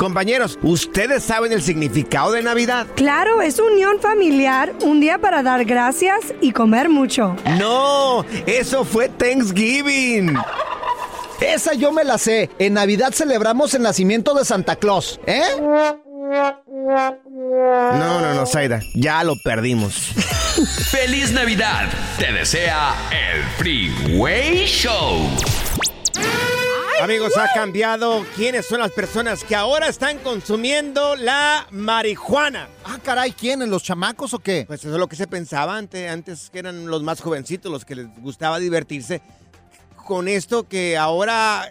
Compañeros, ¿ustedes saben el significado de Navidad? Claro, es unión familiar, un día para dar gracias y comer mucho. No, eso fue Thanksgiving. Esa yo me la sé. En Navidad celebramos el nacimiento de Santa Claus, ¿eh? No, no, no, Zaida, ya lo perdimos. ¡Feliz Navidad! Te desea el Freeway Show. Amigos, ha cambiado quiénes son las personas que ahora están consumiendo la marihuana. Ah, caray, ¿quiénes? ¿Los chamacos o qué? Pues eso es lo que se pensaba antes, antes que eran los más jovencitos, los que les gustaba divertirse. Con esto que ahora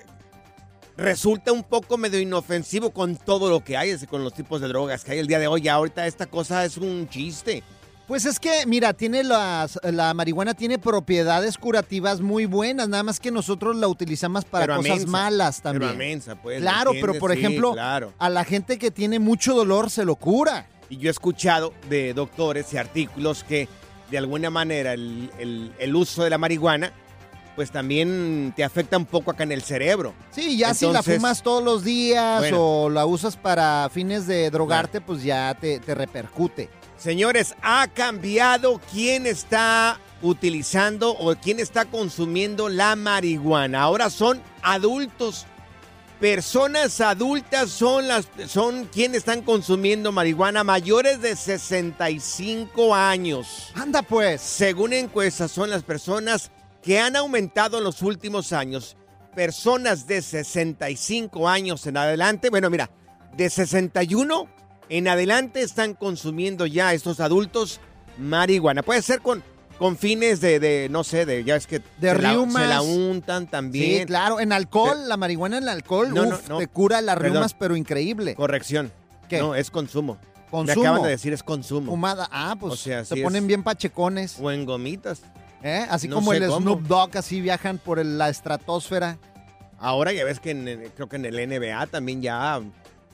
resulta un poco medio inofensivo con todo lo que hay, con los tipos de drogas que hay el día de hoy. Ya ahorita esta cosa es un chiste. Pues es que, mira, tiene las, la marihuana tiene propiedades curativas muy buenas, nada más que nosotros la utilizamos para Pero cosas malas pero también. mensa, pues, Claro, pero por Sí, ejemplo, claro. a la gente que tiene mucho dolor se lo cura. Y yo he escuchado de doctores y artículos que de alguna manera el, el- el uso de la marihuana pues también te afecta un poco acá en el cerebro. Sí, ya si la fumas todos los días Bueno. o la usas para fines de drogarte, pues ya te, te repercute. Señores, ha cambiado quién está utilizando o quién está consumiendo la marihuana. Ahora son adultos. Personas adultas son las son quienes están consumiendo marihuana mayores de 65 años. Anda pues. Según encuestas son las personas que han aumentado en los últimos años. Personas de 65 años en adelante, bueno, mira, de 61 en adelante están consumiendo ya estos adultos marihuana. Puede ser con, con fines de, de, no sé, de, ya es que De se la, se la untan también. Sí, claro, en alcohol, la marihuana en alcohol, No, no, uf, no. te cura las Perdón. riumas, pero increíble. Corrección. ¿Qué? No, es consumo. Me Consumo. acaban de decir es consumo. Fumada. Ah, pues O sea, se ponen es- bien pachecones. O en gomitas. ¿eh? Así como el cómo. Snoop Dogg, así viajan por el- la estratosfera. Ahora ya ves que en- creo que en el NBA también ya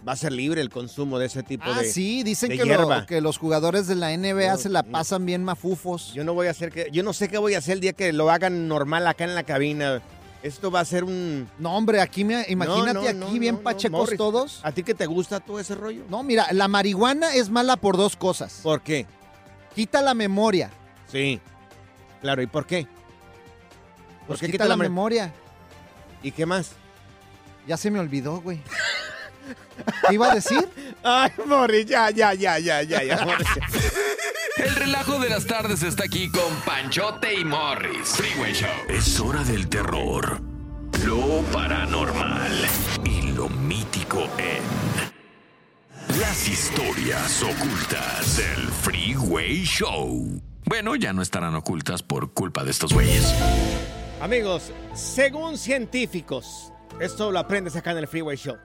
va a ser libre el consumo de ese tipo Ah, de sí, dicen de que, lo- hierba. que los jugadores de la NBA Yo- se la pasan bien mafufos. Yo no voy a hacer que yo no sé qué voy a hacer el día que lo hagan normal acá en la cabina. Esto va a ser un No, hombre, aquí me, imagínate No, no, aquí no, bien pachecos Morris. todos. ¿A ti que te gusta todo ese rollo? No, mira, la marihuana es mala por dos cosas. ¿Por qué? Quita la memoria. Sí. Claro, ¿y por qué? Pues quita, la, memoria. ¿Y qué más? Ya se me olvidó, güey. ¿Qué iba a decir? Ay, Morris, ya, ya, ya, ya, ya, ya. Morris. El relajo de las tardes está aquí con Panchote y Morris. Freeway Show. Es hora del terror, lo paranormal y lo mítico en las historias ocultas del Freeway Show. Bueno, ya no estarán ocultas por culpa de estos güeyes. Amigos, según científicos, esto lo aprendes acá en el Freeway Show.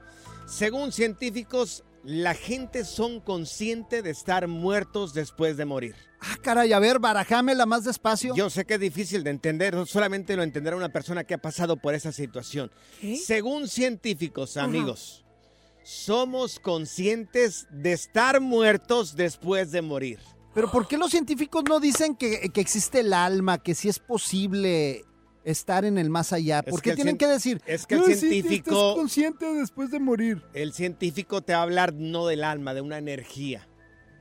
Según científicos, la gente son consciente de estar muertos después de morir. Ah, caray, a ver, barajámela más despacio. Yo sé que es difícil de entender, solamente lo entenderá una persona que ha pasado por esa situación. Según científicos, amigos, somos conscientes de estar muertos después de morir. Pero ¿por qué los científicos no dicen que, que existe el alma, que sí es posible estar en el más allá? ¿Por Es qué que tienen que decir? es que el "No, sí, científico- estás consciente después de morir. El científico te va a hablar no del alma, de una energía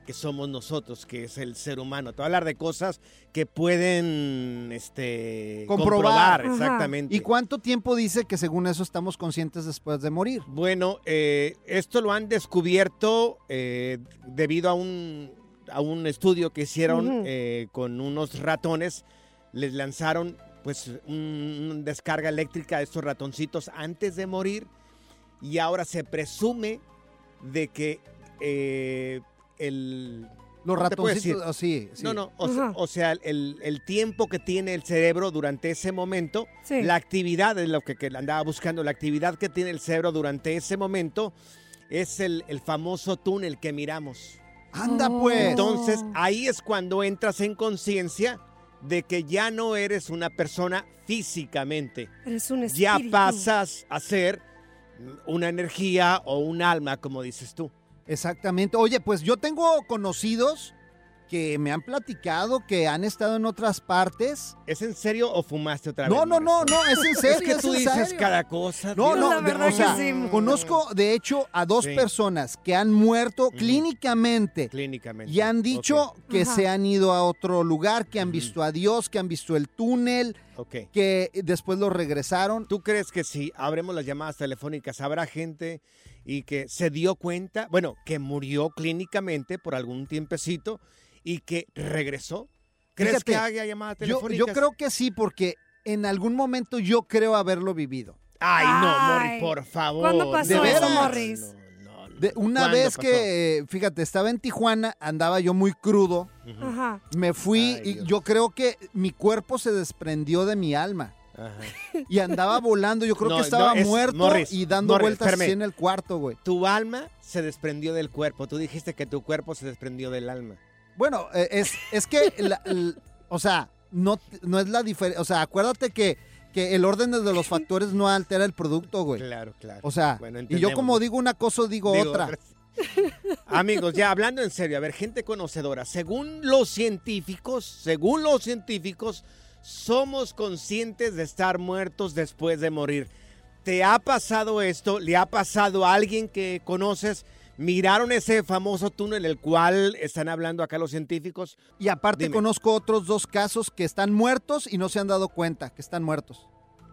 que somos nosotros, que es el ser humano. Te va a hablar de cosas que pueden este, Comprobar. comprobar, exactamente. ¿Y cuánto tiempo dice que según eso estamos conscientes después de morir? Bueno, eh, esto lo han descubierto eh, debido a un, a un estudio que hicieron eh, con unos ratones. Les lanzaron pues un- una descarga eléctrica a estos ratoncitos antes de morir y ahora se presume de que eh, el... Los ¿cómo te puedo ratoncitos, oh, sí, sí. No, no, o, se- o sea, el, el tiempo que tiene el cerebro durante ese momento, Sí. la actividad, es lo que, que andaba buscando, la actividad que tiene el cerebro durante ese momento es el, el famoso túnel que miramos. Anda pues. Entonces, ahí es cuando entras en conciencia de que ya no eres una persona físicamente. Eres un Ya pasas a ser una energía o un alma, como dices tú. Exactamente. Oye, pues yo tengo conocidos que me han platicado que han estado en otras partes. ¿Es en serio o fumaste otra No, vez? no, no, no, es en serio. Es que tú en dices serio. cada cosa. No, Dios. no, La de- verdad o sea, que sí. conozco de hecho a dos Sí. personas que han muerto clínicamente Clínicamente. y han dicho que Ajá. se han ido a otro lugar, que han visto a Dios, que han visto el túnel, ok. que después lo regresaron. ¿Tú crees que si abremos las llamadas telefónicas habrá gente y que se dio cuenta, bueno, que murió clínicamente por algún tiempecito y que regresó? ¿Crees Fíjate, que haya llamadas Yo, telefónicas? yo creo que sí, porque en algún momento yo creo haberlo vivido. Ay, no. Morris, por favor. ¿Cuándo pasó ¿De eso? Morris? No, no, no. De- una ¿Cuándo vez pasó? que, fíjate, estaba en Tijuana, andaba yo muy crudo. Ajá. me fui Ay, y Dios. yo creo que mi cuerpo se desprendió de mi alma. Ajá. Y andaba volando, yo creo No, que estaba no, es- muerto Morris, y dando Morris, vueltas espérame. así en el cuarto, güey. Tu alma se desprendió del cuerpo. Tú dijiste que tu cuerpo se desprendió del alma. Bueno, eh, es, es que, la- o sea, no, no es la diferencia, o sea, acuérdate que, que el orden de los factores no altera el producto, güey. Claro, claro. O sea, Bueno, y yo como digo una cosa, digo, Digo, otra. Amigos, ya hablando en serio, a ver, gente conocedora, según los científicos, según los científicos, somos conscientes de estar muertos después de morir. ¿Te ha pasado esto? ¿Le ha pasado a alguien que conoces? ¿Miraron ese famoso túnel el cual están hablando acá los científicos? Y aparte Dime. conozco otros dos casos que están muertos y no se han dado cuenta que están muertos.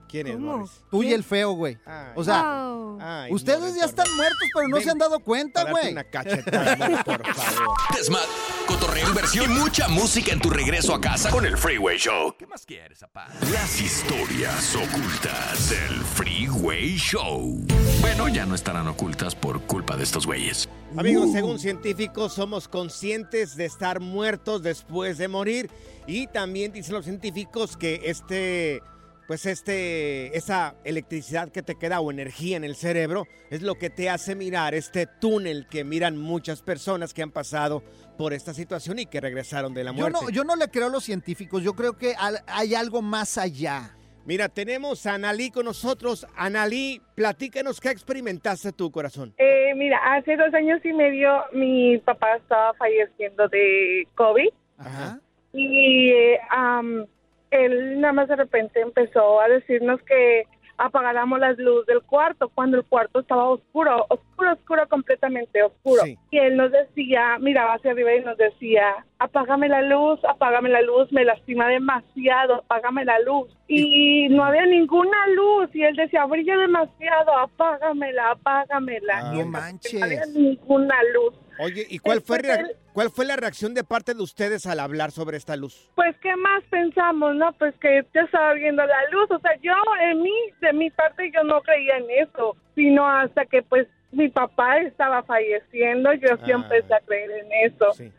¿Quién es. Morris? Tú y el feo, güey. Ay, O sea, Wow. ay, ustedes Morris, ya están muertos, pero no Ven, se han dado cuenta, güey. una cachetada, por favor. Desmad, cotorreo, inversión y mucha música en tu regreso a casa con el Freeway Show. ¿Qué más quieres, papá? Las historias ocultas del Freeway Show. Bueno, ya no estarán ocultas por culpa de estos güeyes. Amigos, según científicos, somos conscientes de estar muertos después de morir. Y también dicen los científicos que este, pues este, esa electricidad que te queda o energía en el cerebro es lo que te hace mirar este túnel que miran muchas personas que han pasado por esta situación y que regresaron de la Yo muerte. no, yo no le creo a los científicos, yo creo que al- hay algo más allá. Mira, tenemos a Analí con nosotros. Analí, platícanos qué experimentaste tu corazón. Eh, mira, hace dos años y medio mi papá estaba falleciendo de COVID Ajá. y eh, am, él nada más de repente empezó a decirnos que apagáramos las luces del cuarto cuando el cuarto estaba oscuro, oscuro, oscuro, completamente oscuro. Sí. Y él nos decía, miraba hacia arriba y nos decía, apágame la luz, apágame la luz, me lastima demasiado, apágame la luz. Y no había ninguna luz y él decía, brilla demasiado, apágamela, apágamela. Ah, Y no No manches. había ninguna luz. Oye, ¿y cuál fue, cuál fue la reacción de parte de ustedes al hablar sobre esta luz? Pues, ¿qué más pensamos, no? Pues que ya estaba viendo la luz. O sea, yo, en mí, de mi parte, yo no creía en eso. Sino hasta que, pues, mi papá estaba falleciendo, yo sí Ah. empecé a creer en eso. Sí,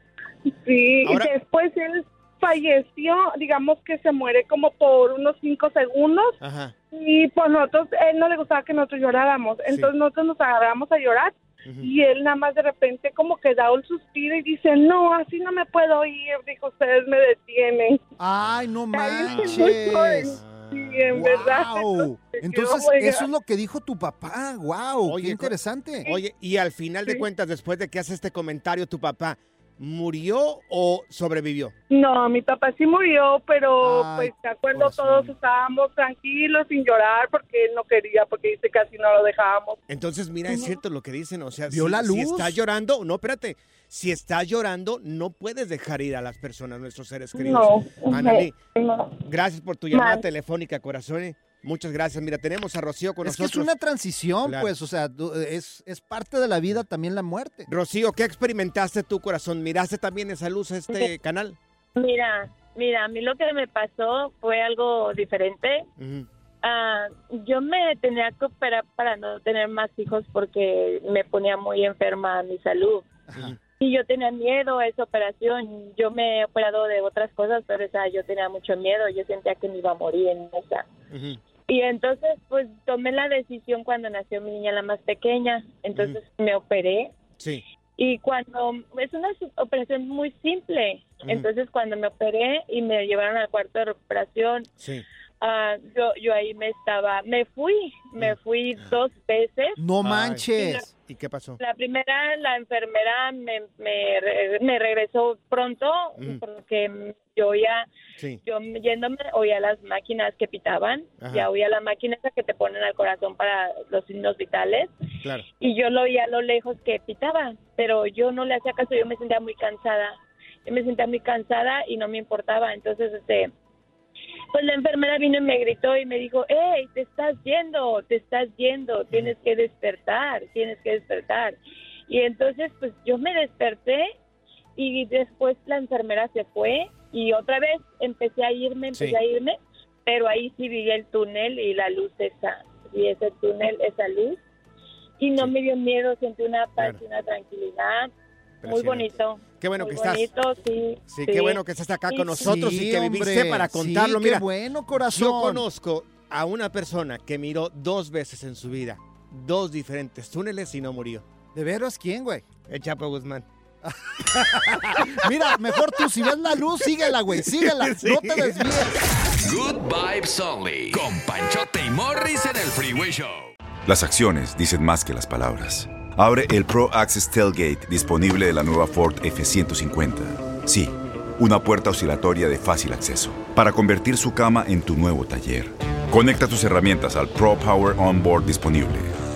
Ahora- y después él falleció, digamos que se muere como por unos cinco segundos. Ajá. Y pues nosotros, él no le gustaba que nosotros lloráramos. Entonces nosotros nos agarramos a llorar. Y él nada más de repente como que da un suspiro y dice, no, así no me puedo ir. Dijo, ustedes me detienen. Ay, no manches. Sí, en verdad. Wow. Entonces, my eso es lo que dijo tu papá. Wow, qué interesante. Oye, y al final de Sí. cuentas, después de que hace este comentario, tu papá, ¿murió o sobrevivió? No, mi papá sí murió, pero Ay, pues de acuerdo todos estábamos tranquilos, sin llorar, porque él no quería, porque dice que así no lo dejábamos. Entonces, mira, es cierto lo que dicen, o sea, ¿Vio si, la si luz? estás llorando, no, espérate, si estás llorando, no puedes dejar ir a las personas, nuestros seres queridos. No, Analí, no. gracias por tu llamada Mal. telefónica, corazón. Muchas gracias. Mira, tenemos a Rocío con Es que nosotros. es una transición, Claro. pues, o sea, es, es parte de la vida también la muerte. Rocío, ¿qué experimentaste tu corazón? ¿Miraste también esa luz a este canal? Mira, mira, a mí lo que me pasó fue algo diferente. Ah, yo me tenía que operar para no tener más hijos porque me ponía muy enferma mi salud. Y yo tenía miedo a esa operación. Yo me he operado de otras cosas, pero esa yo tenía mucho miedo. Yo sentía que me iba a morir en esa. Y entonces, pues tomé la decisión cuando nació mi niña, la más pequeña. Entonces me operé. Sí. Y cuando es una operación muy simple, entonces cuando me operé y me llevaron al cuarto de recuperación, Sí. ah, yo yo ahí me estaba, me fui, me fui dos veces. No manches. ¿Y qué pasó? La primera, la enfermera me, me, me regresó pronto porque yo ya, Sí. yo yéndome oía las máquinas que pitaban, Ajá. ya oía la máquina esa que te ponen al corazón para los signos vitales Claro. y yo lo oía a lo lejos que pitaba, pero yo no le hacía caso, yo me sentía muy cansada, yo me sentía muy cansada y no me importaba, entonces este, pues la enfermera vino y me gritó y me dijo, hey, te estás yendo, te estás yendo, tienes que despertar, tienes que despertar. Y entonces pues yo me desperté y después la enfermera se fue y otra vez empecé a irme, empecé Sí. a irme, pero ahí sí vi el túnel y la luz esa, y ese túnel, esa luz y no me dio miedo, sentí una paz y una tranquilidad. Muy bonito. Qué bueno muy que estás. bonito, sí. Sí, qué bueno que estás acá Sí, con nosotros sí, y que viviste hombre, para sí, contarlo. qué Mira, bueno, corazón. Yo conozco a una persona que miró dos veces en su vida dos diferentes túneles y no murió. ¿De veras quién, güey? El Chapo Guzmán. Mira, mejor tú, si ves la luz, síguela, güey, síguela, Sí. no te desvíes. Good Vibes Only. Con Panchote y Morris en el Freeway Show. Las acciones dicen más que las palabras. Abre el Pro Access Tailgate disponible de la nueva Ford F-150. Sí, una puerta oscilatoria de fácil acceso para convertir su cama en tu nuevo taller. Conecta tus herramientas al Pro Power Onboard disponible.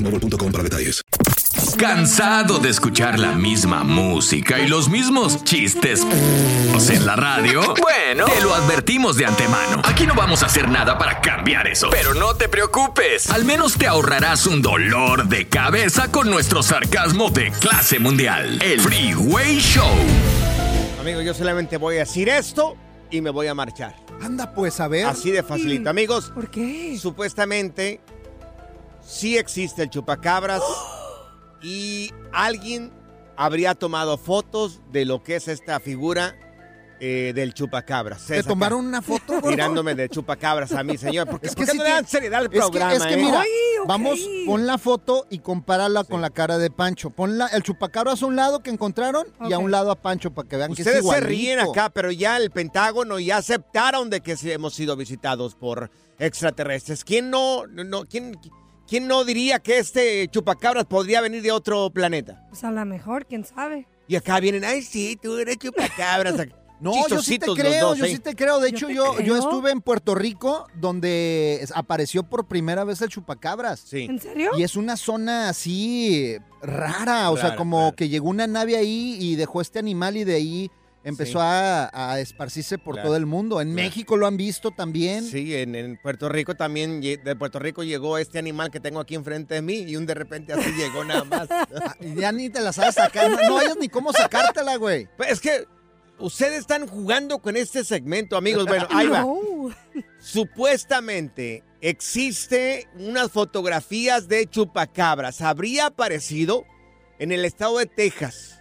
boostmobile.com para detalles. ¿Cansado de escuchar la misma música y los mismos chistes en la radio? Bueno, te lo advertimos de antemano. Aquí no vamos a hacer nada para cambiar eso. Pero no te preocupes. Al menos te ahorrarás un dolor de cabeza con nuestro sarcasmo de clase mundial. El Freeway Show. Amigo, yo solamente voy a decir esto y me voy a marchar. Anda, pues a ver. Así de facilito. Amigos, ¿Por qué? supuestamente sí existe el chupacabras y alguien habría tomado fotos de lo que es esta figura eh, del chupacabras. ¿Te tomaron una foto? gordo? Tirándome de chupacabras a mí, señor. Porque Es ¿por que qué sí no le dan seriedad al Es que, programa? es que eh? mira, Ay, vamos, pon la foto y compárala con la cara de Pancho. Pon la- el chupacabras a un lado que encontraron y a un lado a Pancho para que vean que es Ustedes se ríen acá, pero ya el Pentágono ya aceptaron de que hemos sido visitados por extraterrestres. ¿Quién no, no quién, quién no diría que este chupacabras podría venir de otro planeta? Pues a lo mejor, quién sabe. Y acá vienen, ay sí, tú eres chupacabras. No, yo sí te creo, dos, yo ¿eh? sí te creo. De Yo hecho, yo, yo creo. estuve en Puerto Rico donde apareció por primera vez el chupacabras. Sí. ¿En serio? Y es una zona así rara, o sea, como rara. que llegó una nave ahí y dejó este animal y de ahí empezó Sí. a, a esparcirse por Claro. todo el mundo. En Claro. México lo han visto también. Sí, en, en Puerto Rico también, de Puerto Rico llegó este animal que tengo aquí enfrente de mí y un de repente así llegó nada más. Ah, Ya ni te la sabes sacar, no, no hayas ni cómo sacártela, güey. Pues es que ustedes están jugando con este segmento, amigos. Bueno, ahí va. No. Supuestamente existe unas fotografías de chupacabras. Habría aparecido en el estado de Texas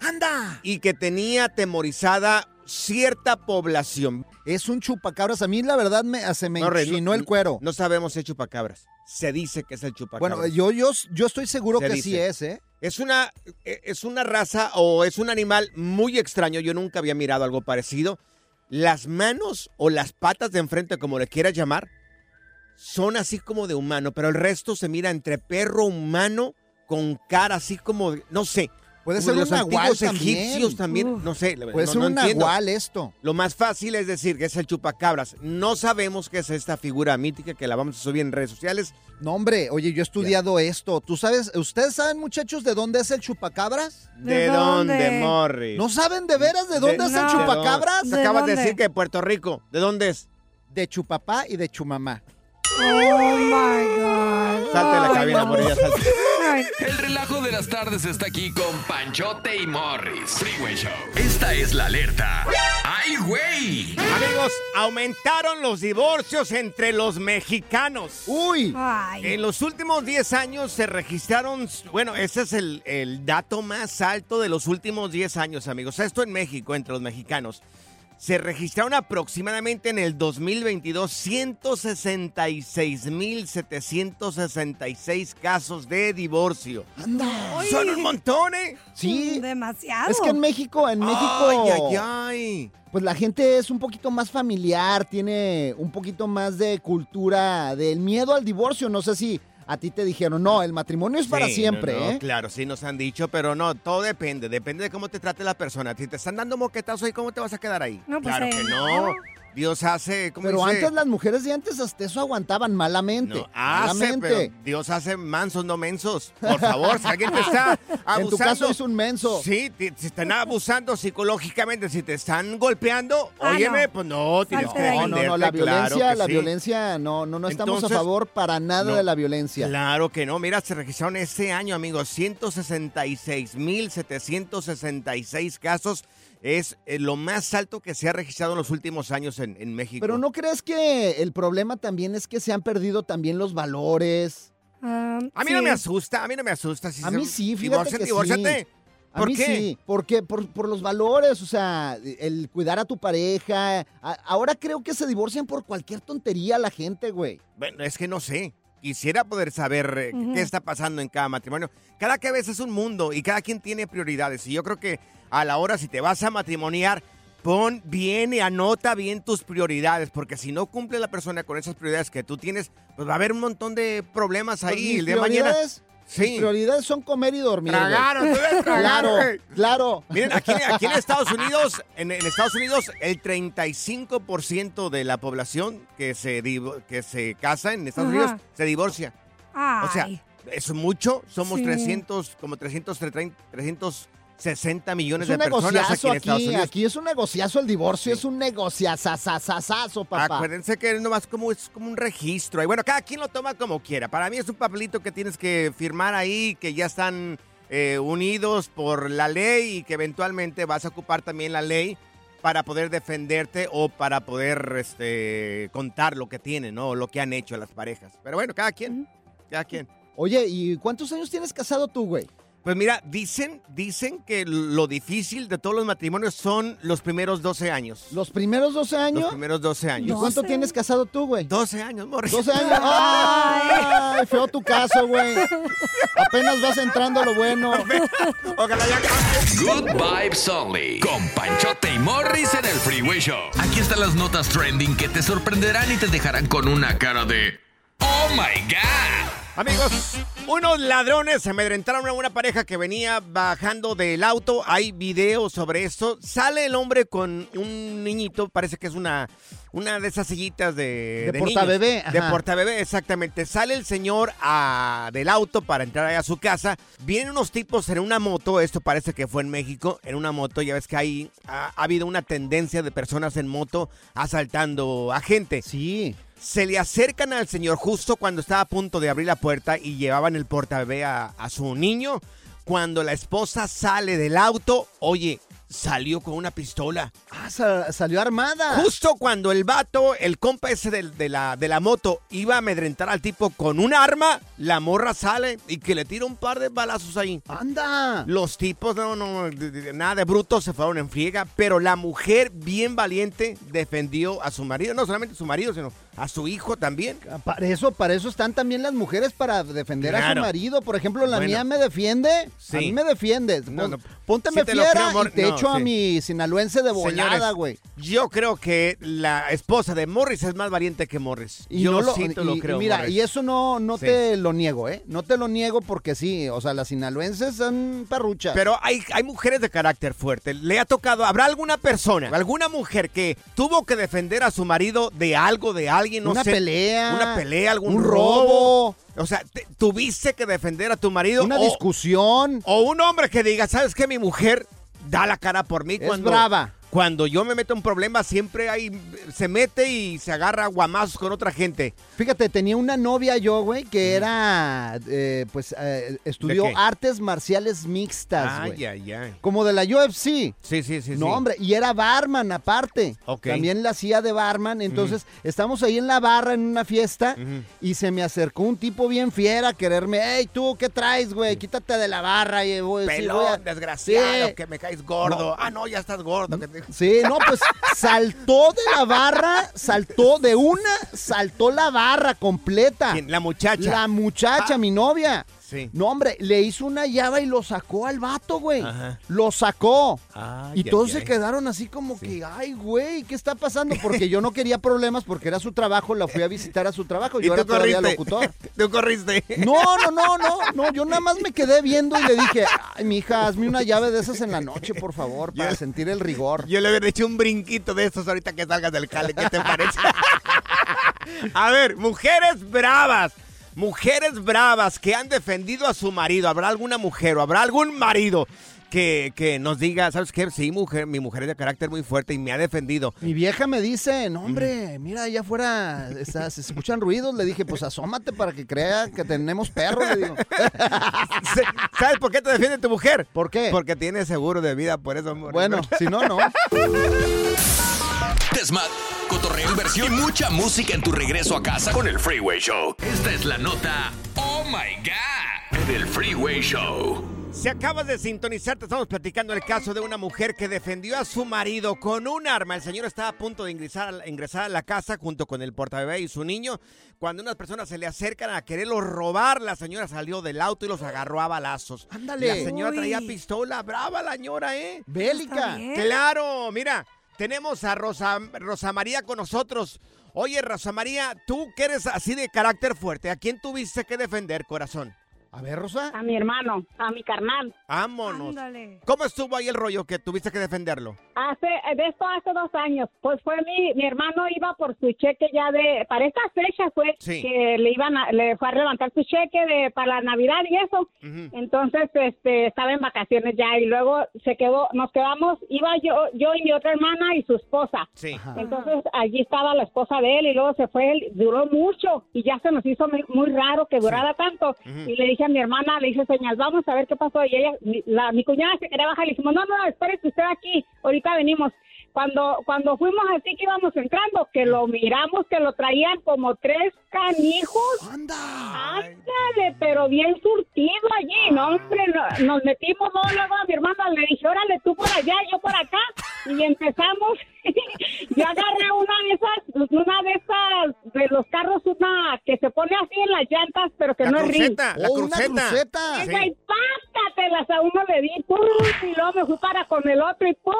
¡Anda! y que tenía atemorizada cierta población. Es un chupacabras. A mí, la verdad, me, se me No, no- el cuero. No sabemos si es chupacabras. Se dice que es el chupacabras. bueno, yo, yo, yo estoy seguro Se que dice. sí es, ¿eh? Es una, eh, es una raza o es un animal muy extraño. Yo nunca había mirado algo parecido. Las manos o las patas de enfrente, como le quieras llamar, son así como de humano, pero el resto se mira entre perro humano con cara así como, no sé. Puede ser un los nahual antiguos también. egipcios también, Uf. no sé. Puede no- ser no un entiendo. nahual esto. Lo más fácil es decir que es el chupacabras. No sabemos qué es esta figura mítica que la vamos a subir en redes sociales. No, hombre, oye, yo he estudiado esto. ¿Tú sabes, ustedes saben, muchachos, de dónde es el chupacabras? ¿De, ¿De dónde? Morris? ¿No saben de veras de dónde es el chupacabras? Te ¿De acabas de decir que de Puerto Rico. ¿De dónde es? De chupapá y de chumamá. Oh my God. Salte de la cabina. Morris, salte. Ay, El relajo de las tardes está aquí con Panchote y Morris. Freeway Show. Esta es la alerta. ¡Ay, güey! Amigos, aumentaron los divorcios entre los mexicanos. ¡Uy! ay. En los últimos 10 años se registraron, bueno, ese es el, el dato más alto de los últimos 10 años, amigos. Esto en México, entre los mexicanos. Se registraron aproximadamente en el 2022 166.766 casos de divorcio. ¡Anda! Son un montón, ¿eh? Sí. Demasiado. Es que en México, en México, Ay, ay, ay. pues la gente es un poquito más familiar, tiene un poquito más de cultura del miedo al divorcio. No sé si a ti te dijeron, no, el matrimonio es para Sí, siempre, no, no, ¿eh? Claro, sí nos han dicho, pero no, todo depende. Depende de cómo te trate la persona. Si te están dando moquetazos ahí, ¿cómo te vas a quedar ahí? No, pues, claro eh, que no. Dios hace, ¿cómo Pero dice? antes las mujeres de antes hasta eso aguantaban malamente. No, hace, malamente. pero Dios hace mansos, no mensos. Por favor, si alguien te está abusando. En tu caso es un menso. Sí, te, si están abusando psicológicamente, si te están golpeando, Ah, óyeme, no. pues no, tienes que. No, no, no, la violencia, la sí. violencia, no, no, no estamos Entonces, a favor para nada no. de la violencia. Claro que no, mira, se registraron este año, amigos, 166.766 casos. Es eh, lo más alto que se ha registrado en los últimos años en, en México. Pero ¿no crees que el problema también es que se han perdido también los valores? Ah, A mí sí. no me asusta, a mí no me asusta. Si A se- mí sí, fíjate divórciate, que divórciate. sí. A ¿Por mí qué? sí, porque por, por los valores, o sea, el cuidar a tu pareja. A- ahora creo que se divorcian por cualquier tontería la gente, güey. Bueno, es que no sé. Quisiera poder saber eh, qué está pasando en cada matrimonio. Cada cabeza es un mundo y cada quien tiene prioridades. Y yo creo que a la hora, si te vas a matrimoniar, pon bien y anota bien tus prioridades. Porque si no cumple la persona con esas prioridades que tú tienes, pues va a haber un montón de problemas Pues ahí mis el día de mañana. Sí. Prioridades son comer y dormir. güey. Tragar, tú debes tragar, Claro, claro. Miren, aquí, aquí en Estados Unidos, en, en Estados Unidos, el 35% de la población que se, que se casa en Estados Ajá. Unidos se divorcia. Ay. O sea, es mucho. Somos Sí. 300, como 330, 360 millones de personas aquí en Estados aquí, Unidos. aquí es un negociazo el divorcio, es un negociazazazazo, papá. Acuérdense que es nomás como, es como un registro. Y bueno, cada quien lo toma como quiera. Para mí es un papelito que tienes que firmar ahí, que ya están eh, unidos por la ley y que eventualmente vas a ocupar también la ley para poder defenderte o para poder este, contar lo que tienen, ¿no? O lo que han hecho las parejas. Pero bueno, cada quien, cada quien. Oye, ¿y cuántos años tienes casado tú, güey? Pues mira, dicen, dicen que lo difícil de todos los matrimonios son los primeros 12 años. ¿Los primeros 12 años? Los primeros 12 ¿Y años. cuánto tienes casado tú, güey? 12 años, Morris. 12 años. Ay, feo tu caso, güey. Apenas vas entrando a lo bueno. Ojalá ya Good Vibes Only. Con Panchote y Morris en el Freeway Show. Aquí están las notas trending que te sorprenderán y te dejarán con una cara de. ¡Oh my God! Amigos, unos ladrones amedrentaron a una pareja que venía bajando del auto. Hay videos sobre esto. Sale el hombre con un niñito, parece que es una, una de esas sillitas de... De niños. portabebé, De ajá. portabebé, exactamente. Sale el señor a- del auto para entrar ahí a su casa. Vienen unos tipos en una moto, esto parece que fue en México, en una moto. Ya ves que hay, ha, ha habido una tendencia de personas en moto asaltando a gente. Sí. Se le acercan al señor justo cuando estaba a punto de abrir la puerta y llevaban el portabebé a, a su niño. Cuando la esposa sale del auto, oye, salió con una pistola. Ah, sa- salió armada. Justo cuando el vato, el compa ese de, la, de la moto, iba a amedrentar al tipo con un arma, la morra sale y que le tira un par de balazos ahí. ¡Anda! Los tipos, no, no, nada de brutos, se fueron en friega, pero la mujer, bien valiente, defendió a su marido, no solamente a su marido, sino a su hijo también. Para eso, para eso están también las mujeres para defender a su marido. Por ejemplo, la Bueno. mía me defiende. Sí. A mí me defiende. No, no. Pónteme Sí fiera creo, y te No, echo a mi sinaloense de volada, güey. Yo creo que la esposa de Morris es más valiente que Morris. Y yo lo, sí te lo y- y creo. mira, Morris. y eso no, no te lo niego, ¿eh? No te lo niego porque sí, o sea, las sinaloenses son perruchas. Pero hay, hay mujeres de carácter fuerte. Le ha tocado, ¿habrá alguna persona, alguna mujer que tuvo que defender a su marido de algo, de alguien, no Una sé, pelea, Una pelea, algún un robo. robo. O sea, te- tuviste que defender a tu marido. Una o- discusión. O un hombre que diga, ¿sabes qué? Mi mujer da la cara por mí Es cuando... brava. Cuando yo me meto en problemas, siempre hay, se mete y se agarra guamazos con otra gente. Fíjate, tenía una novia yo, güey, que era, eh, pues, eh, estudió qué? artes marciales mixtas, güey. Ay, ay, ay. Como de la UFC. Sí, sí, sí. No, sí. hombre, y era barman aparte. Ok. También la hacía de barman. Entonces, estamos ahí en la barra en una fiesta y se me acercó un tipo bien fiera a quererme. Hey, tú, ¿qué traes, güey? Quítate de la barra. Y sí, Pelón, a- desgraciado, Sí. que me caes gordo. No. Ah, no, ya estás gordo. que te- Sí, no, pues saltó de la barra, saltó de una, saltó la barra completa. ¿Quién? La muchacha. La muchacha, mi novia. Sí. No, hombre, le hizo una llave y lo sacó al vato, güey. Ajá. Lo sacó. Ay, y todos se quedaron así como que, ay, güey, ¿qué está pasando? Porque yo no quería problemas porque era su trabajo, la fui a visitar a su trabajo. Y Yo era todavía locutor. Tú corriste. No, no, no, no, no, yo nada más me quedé viendo y le dije, ay, mija, hazme una llave de esas en la noche, por favor, para Yo- sentir el rigor. Yo le hubiera hecho un brinquito de estos ahorita que salgas del cale. ¿Qué te parece? a ver, mujeres bravas. Mujeres bravas que han defendido a su marido. ¿Habrá alguna mujer o habrá algún marido que, que nos diga, ¿sabes qué? Sí, mujer, mi mujer es de carácter muy fuerte y me ha defendido. Mi vieja me dice, no, hombre, mira, allá afuera está- se escuchan ruidos. Le dije, pues asómate para que crea que tenemos perros, le digo. ¿Sabes por qué te defiende tu mujer? ¿Por qué? Porque tiene seguro de vida, por eso. Bueno, si no, no. Desmat, cotorreo, inversión y mucha música en tu regreso a casa con el Freeway Show. Esta es la nota Oh My God del Freeway Show. Si acabas de sintonizar, te estamos platicando el caso de una mujer que defendió a su marido con un arma. El señor estaba a punto de ingresar a la, ingresar a la casa junto con el portabebé y su niño. Cuando unas personas se le acercan a quererlo robar, la señora salió del auto y los agarró a balazos. Ándale. La señora Uy. traía pistola, brava la señora, ¿eh? Bélica. Claro, mira, tenemos a Rosa, Rosa María con nosotros. Oye, Rosa María, tú que eres así de carácter fuerte, ¿a quién tuviste que defender, corazón? A ver, Rosa. A mi hermano, a mi carnal. Vámonos. ¿Cómo estuvo ahí el rollo que tuviste que defenderlo? Hace, de esto hace dos años, pues fue mi, mi hermano iba por su cheque ya de, para esta fecha fue Sí. que le iban a, le fue a levantar su cheque de, para la Navidad y eso. Entonces, este, estaba en vacaciones ya y luego se quedó, nos quedamos, iba yo, yo y mi otra hermana y su esposa. Sí. Entonces allí estaba la esposa de él y luego se fue él, duró mucho y ya se nos hizo muy, muy raro que durara tanto. Y le dije a mi hermana, le hice señal, vamos a ver qué pasó. Y ella, mi, la, mi cuñada se quería bajar, le dijimos, no, no, espérese usted aquí, ahorita venimos. Cuando, cuando fuimos así que íbamos entrando, que lo miramos, que lo traían como tres canijos. ¡Anda! Ándale, pero bien surtido allí, no, hombre, no- nos metimos no, luego a mi hermana, le dije, órale, tú por allá, yo por acá, y empezamos, yo agarré una de esas, una de esas, de los carros, una que se pone así en las llantas, pero que La no es ring. cruceta, la Oh, una cruceta. cruceta. Esa, Sí. y pácatelas a uno le di, pum, y luego me fui para con el otro, y pum.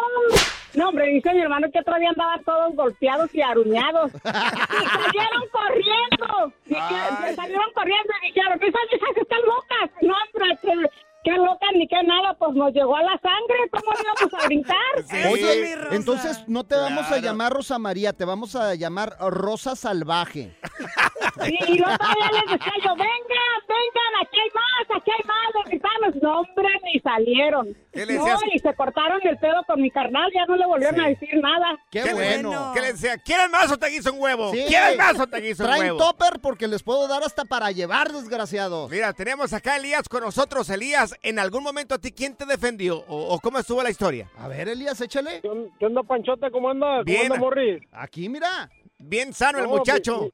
No, hombre, dice mi hermano que otro día andaban todos golpeados y aruñados. y salieron corriendo. Y que- salieron corriendo y dijeron, esas viejas están locas. No, hombre, que locas ni que nada, pues nos llegó a la sangre. ¿Cómo íbamos a brincar? Oye, entonces no te vamos a llamar Rosa María, te vamos a llamar Rosa Salvaje. Y, y luego todavía les decía yo, vengan, vengan, aquí hay más, aquí hay más, los gitanos. No, hombre, ni salieron. ¿Qué le no, decías? y se cortaron el pedo con mi carnal, ya no le volvieron a decir nada. ¿Qué le- ¿Qué le decía? ¿Quieren más o te guiso un huevo? Sí. ¿Quieren más o te guiso un Traen huevo? topper porque les puedo dar hasta para llevar, desgraciados. Mira, tenemos acá a Elías con nosotros. Elías, ¿en algún momento a ti quién te defendió? ¿O, o cómo estuvo la historia? A ver, Elías, échale. ¿Qué onda, Panchota? ¿Cómo anda? Bien. ¿Cómo anda, Morris? Aquí, mira. Bien sano el No, muchacho.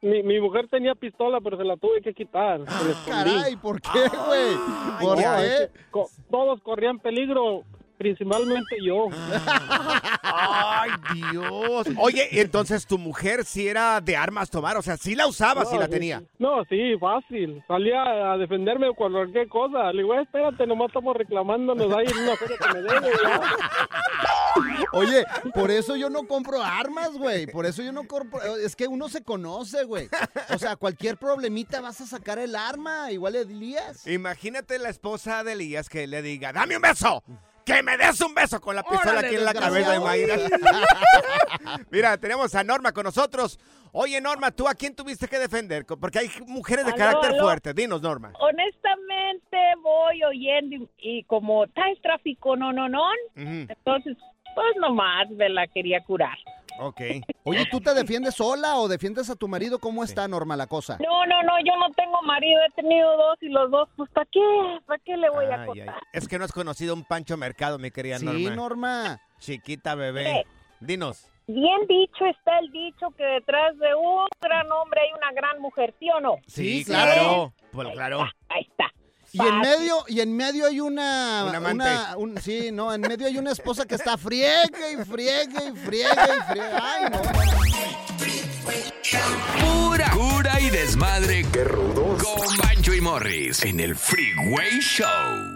Mi, mi- mi mujer tenía pistola, pero se la tuve que quitar. Se la escondí. Caray, ¿por qué, güey? ¿Por qué? co- todos corrían peligro, principalmente yo. Ay, Dios. Oye, entonces tu mujer sí era de armas tomar, o sea, sí la usaba, sí No, la tenía. No, sí, fácil. Salía a defenderme con cualquier cosa. Le digo, "Eh, espérate, nomás estamos reclamándonos ahí en una feria que me debe. ya". Oye, por eso yo no compro armas, güey. Por eso yo no compro. Es que uno se conoce, güey. O sea, cualquier problemita vas a sacar el arma. Igual Elías. Imagínate la esposa de Elías que le diga, dame un beso. Que me des un beso con la pistola Órale, aquí en la cabeza, imagínate. Mira, tenemos a Norma con nosotros. Oye, Norma, ¿tú a quién tuviste que defender? Porque hay mujeres de Aló, carácter aló. fuerte. Dinos, Norma. Honestamente voy oyendo y, y como está el tráfico, no, no, no, entonces pues nomás me la quería curar. Ok. Oye, ¿tú te defiendes sola o defiendes a tu marido? ¿Cómo está, Norma, la cosa? No, no, no, yo no tengo marido, he tenido dos y los dos, pues ¿para qué? ¿Para qué le voy a Ay, contar? ay. Es que no has conocido un Pancho Mercado, mi querida Sí, Norma. Norma. Chiquita bebé. Dinos. Bien dicho está el dicho que detrás de un gran hombre hay una gran mujer, ¿sí o no? Sí, claro. claro. Pues claro. Ahí está. Y en medio, y en medio hay una, Un amante. una- un- sí, no, en medio hay una esposa que está friegue y friegue y friegue y friegue. Ay, no. Pura cura y desmadre. Qué rudos. Con Bancho y Morris en el Freeway Show.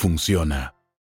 funciona.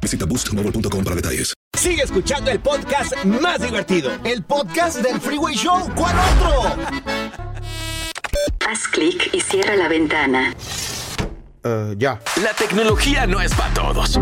Visita boostmobile.com para detalles. Sigue escuchando el podcast más divertido. El podcast del Freeway Show. ¿Cuál otro? Haz clic y cierra la ventana. ya. La tecnología no es para todos.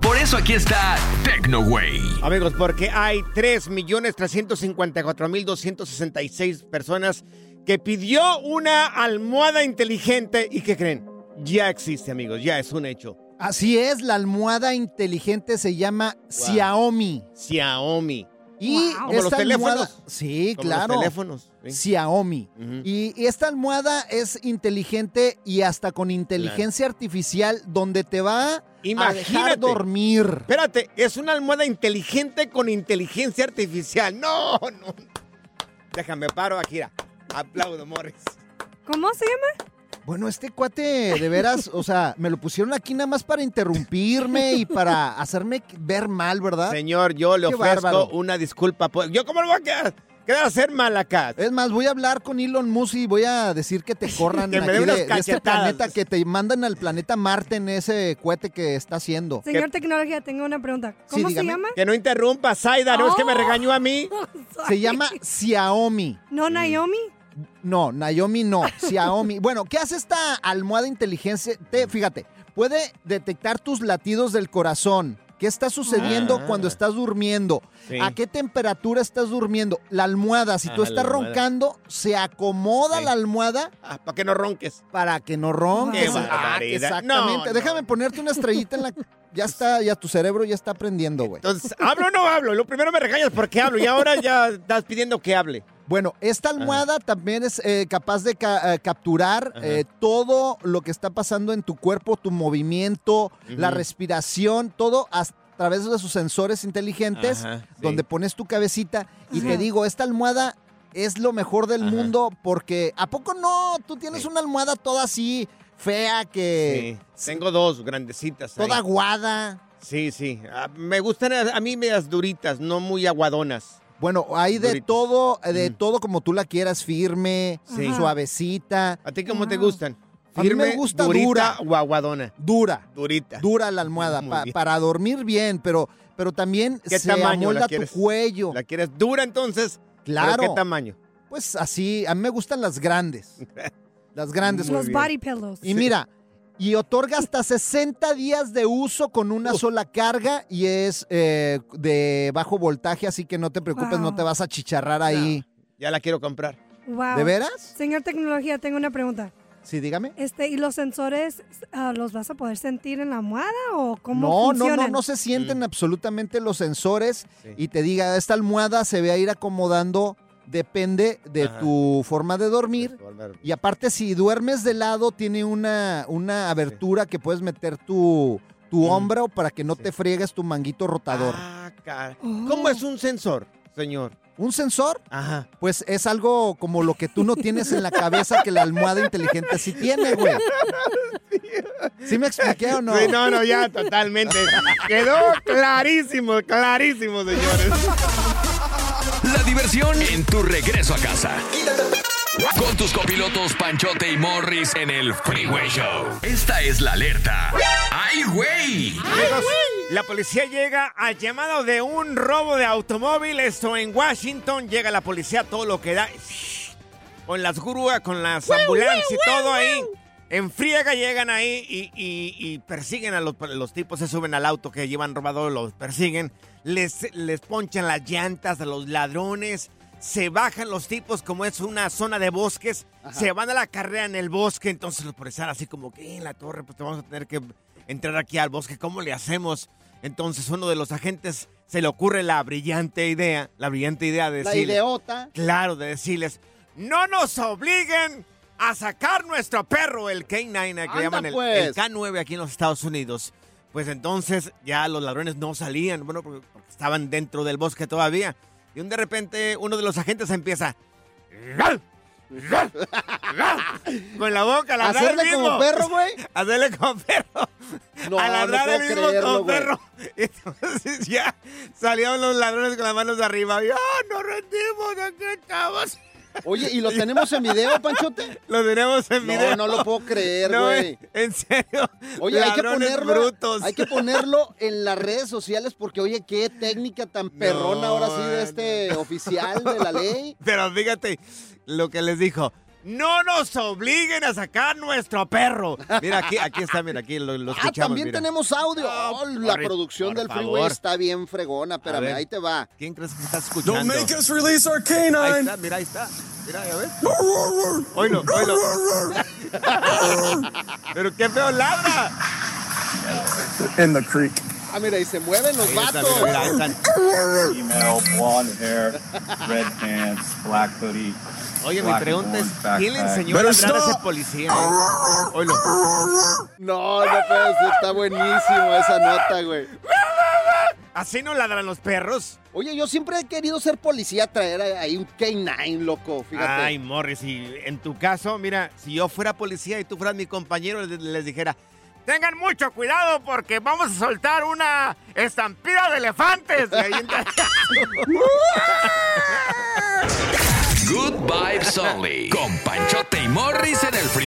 Por eso aquí está TecnoWay. Amigos, porque hay 3.354.266 personas que pidió una almohada inteligente y que creen, ya existe, amigos, ya es un hecho. Así es, la almohada inteligente se llama Xiaomi. Xiaomi. Y Como los esta teléfonos. almohada- sí, Como los claro. teléfonos, sí. Xiaomi. y, y esta almohada es inteligente y hasta con inteligencia artificial donde te va a dejar dormir. Espérate, es una almohada inteligente con inteligencia artificial. No, no. Déjame paro aquí. mira. Aplaudo, Morris. ¿Cómo se llama? Bueno, este cuate, de veras, o sea, me lo pusieron aquí nada más para interrumpirme y para hacerme ver mal, ¿verdad? Señor, yo le Qué ofrezco bárbaro. una disculpa. por- ¿Yo cómo lo voy a quedar, quedar a hacer mal acá? Es más, voy a hablar con Elon Musk y voy a decir que te corran Que me aquí dé de, unas de este cachetadas. planeta, que te mandan al planeta Marte en ese cohete que está haciendo. Señor Tecnología, tengo una pregunta. Sí, ¿Cómo se dígame. llama? Que no interrumpa, Zaida, no es que me Oh. regañó a mí. Se llama Xiaomi. ¿No Naomi? No, Naomi no, Xiaomi. Bueno, ¿qué hace esta almohada inteligente? Te- fíjate, puede detectar tus latidos del corazón. ¿Qué está sucediendo Ah. cuando estás durmiendo? Sí. ¿A qué temperatura estás durmiendo? La almohada, si tú Ajá, la estás roncando, se acomoda Sí. la almohada para Ah, que no ronques. Para que no ronques. Qué Ah, exactamente. No, no. Déjame ponerte una estrellita en la... Ya está, ya tu cerebro ya está aprendiendo, güey. Entonces, ¿hablo o no hablo? Lo primero me regañas porque hablo y ahora ya estás pidiendo que hable. Bueno, esta almohada también es eh, capaz de ca- eh, capturar eh, todo lo que está pasando en tu cuerpo, tu movimiento, la respiración, todo a través de sus sensores inteligentes, Ajá, sí. donde pones tu cabecita. Y te digo, esta almohada es lo mejor del Ajá. mundo porque ¿a poco no? Tú tienes Sí. una almohada toda así fea que Sí. Tengo dos grandecitas. ahí. toda aguada. Sí, sí. Ah, me gustan a, a mí medias duritas, no muy aguadonas. Bueno, hay de todo, eh, de Mm. todo como tú la quieras, firme, Sí. suavecita. ¿A ti cómo te gustan? A mí me ¿Firme, gusta durita dura. o aguadona? Dura. Durita. dura la almohada pa- para dormir bien, pero, pero también ¿Qué se tamaño amolda la tu cuello. ¿La quieres dura entonces? ¿Pero Claro. ¿Qué tamaño? Pues así, a mí me gustan las grandes. Las grandes. Los body pillows. Y mira, y otorga hasta 60 días de uso con una sola carga y es eh, de bajo voltaje, así que no te preocupes, Wow. no te vas a chicharrar ahí. Ya la quiero comprar. Wow. ¿De veras? Señor Tecnología, tengo una pregunta. Sí, dígame. Este, ¿y los sensores ah, los vas a poder sentir en la almohada o cómo No, no, no, funcionan? no se sienten absolutamente los sensores Mm. Sí. y te diga, esta almohada se va a ir acomodando, depende de Ajá. tu forma de dormir. Y aparte, si duermes de lado, tiene una, una abertura que puedes meter tu, tu Mm. hombro para que no te friegues tu manguito rotador. Ah, car- Oh. ¿Cómo es un sensor, señor? ¿Un sensor? Ajá. Pues es algo como lo que tú no tienes en la cabeza que la almohada inteligente sí tiene, güey. ¿Sí me expliqué o no? Sí, no, no, ya totalmente. Quedó clarísimo, clarísimo, señores. La diversión en tu regreso a casa. Con tus copilotos Panchote y Morris en el Freeway Show. Esta es la alerta. ¡Ay, güey! La policía llega al llamado de un robo de automóvil. Esto en Washington. Llega la policía, todo lo que da. Con las grúas, con las ambulancias y todo ahí. En friega llegan ahí y, y- y persiguen a los, los tipos. Se suben al auto que llevan robado, los persiguen. Les, les ponchan las llantas a los ladrones. Se bajan los tipos como es una zona de bosques. Se van a la carrera en el bosque. Entonces los policías así como que en la torre, pues te vamos a tener que entrar aquí al bosque. ¿Cómo le hacemos? Entonces uno de los agentes se le ocurre la brillante idea, la brillante idea de La decirles, ideota. claro, de decirles, no nos obliguen a sacar nuestro perro, el K9, que Anda, llaman el, pues. el K9 aquí en los Estados Unidos. Pues entonces ya los ladrones no salían, bueno, porque, porque estaban dentro del bosque todavía. Y un de repente uno de los agentes empieza con la boca a ladrar ¿Hacerle mismo. como perro, güey? Hacerle como perro. No, a ladrar no el mismo creerlo, como perro. Entonces ya salieron los ladrones con las manos arriba. Y, ¡ah, nos rendimos! ¡Aquí estamos! Oye, ¿y lo tenemos en video, Panchote? Lo tenemos en video. No, no lo puedo creer, No, güey. en serio. Oye, hay que ponerlo. brutos. Hay que ponerlo en las redes sociales porque, oye, qué técnica tan perrona ahora sí de este oficial de la ley. Pero fíjate lo que les dijo. No nos obliguen a sacar nuestro perro. Mira, aquí, aquí está, mira, aquí lo, lo Ah, escuchamos. también mira. tenemos audio. Oh, la Morris, producción por del favor. freeway está bien fregona. Espérame, ver. ahí te va. ¿Quién crees que está escuchando? Don't make us release our canine. Ahí está, mira, ahí está. Mira, a ver. Oilo, oilo. Pero qué feo ladra. In the creek. Ah, mira, y se mueven los vatos. mira, mira, ahí están. Female, blonde hair, red pants, black hoodie. Oye, mi pregunta es, ¿quién le enseñó a ladrar a ese policía? Oilo. No, no puede ser. Está buenísimo esa nota, güey. ¿Así no ladran los perros? Oye, yo siempre he querido ser policía, traer ahí un K9, loco, fíjate. Ay, Morris, y en tu caso, mira, si yo fuera policía y tú fueras mi compañero, les, les dijera, tengan mucho cuidado porque vamos a soltar una estampida de elefantes. Vibes Only. Con Panchote y Morris en el.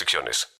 restricciones.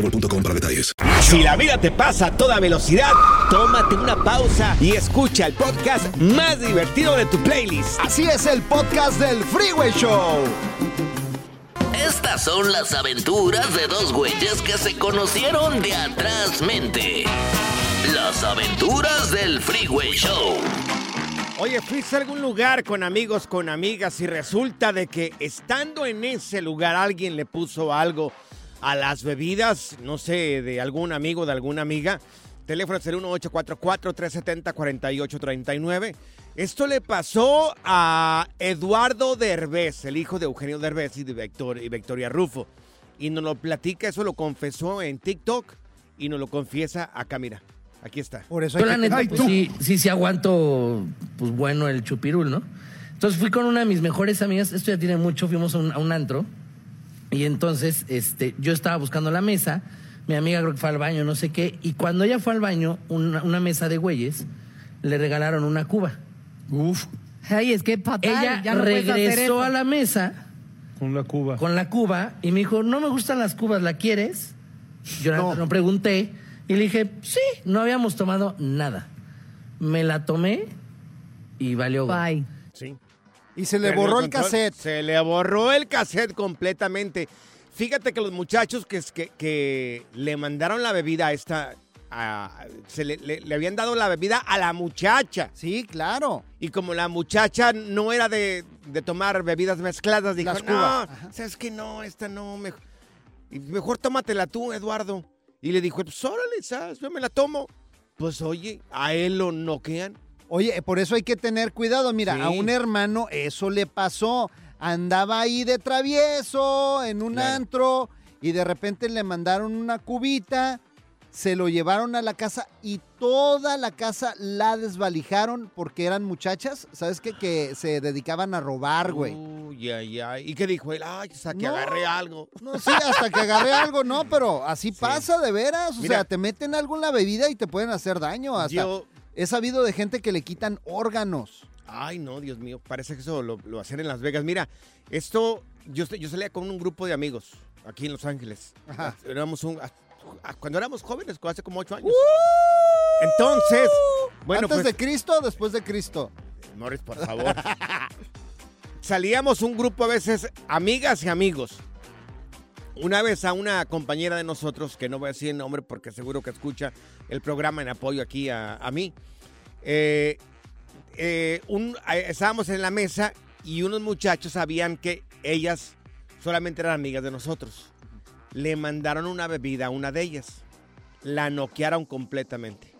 boostmobile.com para detalles. Si la vida te pasa a toda velocidad, tómate una pausa y escucha el podcast más divertido de tu playlist. Así es el podcast del Freeway Show. Estas son las aventuras de dos güeyes que se conocieron de atrás mente. Las aventuras del Freeway Show. Oye, fuiste a algún lugar con amigos, con amigas y resulta de que estando en ese lugar alguien le puso algo a las bebidas, no sé, de algún amigo, de alguna amiga. Teléfono es el 1844-370-4839. Esto le pasó a Eduardo Derbez, el hijo de Eugenio Derbez y de Victor- y Victoria Rufo. Y nos lo platica, eso lo confesó en TikTok y nos lo confiesa acá, mira. Aquí está. Por Yo la neta, pues, sí, sí, sí aguanto, pues bueno, el chupirul, ¿no? Entonces fui con una de mis mejores amigas, esto ya tiene mucho, fuimos a un, a un antro. Y entonces, este, yo estaba buscando la mesa, mi amiga creo que fue al baño, no sé qué, y cuando ella fue al baño, una, una mesa de güeyes, le regalaron una cuba. Uf. Ay, es que fatal. Ella ya no regresó a la mesa Con la cuba. con la cuba y me dijo, no me gustan las cubas, ¿la quieres? Yo no. no pregunté y le dije, sí, no habíamos tomado nada. Me la tomé y valió. Bye. Y se le Perdió borró el cassette. Se le borró el cassette completamente. Fíjate que los muchachos que, que, que le mandaron la bebida a esta... a- se le, le- le habían dado la bebida a la muchacha. Sí, claro. Y como la muchacha no era de, de tomar bebidas mezcladas, dijo, Las no. ¿sabes qué? No, esta no, mejor, mejor tómatela tú, Eduardo. Y le dijo, pues órale, ¿sabes? Yo me la tomo. Pues oye, a él lo noquean. Oye, por eso hay que tener cuidado. Mira, Sí. a un hermano eso le pasó. Andaba ahí de travieso en un Claro. antro y de repente le mandaron una cubita se lo llevaron a la casa y toda la casa la desvalijaron porque eran muchachas, ¿sabes qué? Que se dedicaban a robar, güey. Uy, ay, ay. ¿Y qué dijo él? Ay, hasta que No. agarré algo. No, sí, hasta que agarré algo, no, pero así pasa de veras. O Mira. sea, te meten algo en la bebida y te pueden hacer daño. Hasta Yo- he sabido de gente que le quitan órganos. Ay, no, Dios mío, parece que eso lo, lo hacen en Las Vegas. Mira, esto, yo, yo salía con un grupo de amigos aquí en Los Ángeles. Éramos un, cuando éramos jóvenes, hace como ocho años. Entonces, bueno, ¿Antes pues, de Cristo o después de Cristo? Morris, por favor. Salíamos un grupo a veces, amigas y amigos. Una vez a una compañera de nosotros, que no voy a decir el nombre porque seguro que escucha el programa en apoyo aquí a, a mí, eh, eh, un- eh, estábamos en la mesa y unos muchachos sabían que ellas solamente eran amigas de nosotros. Le mandaron una bebida a una de ellas. La noquearon completamente.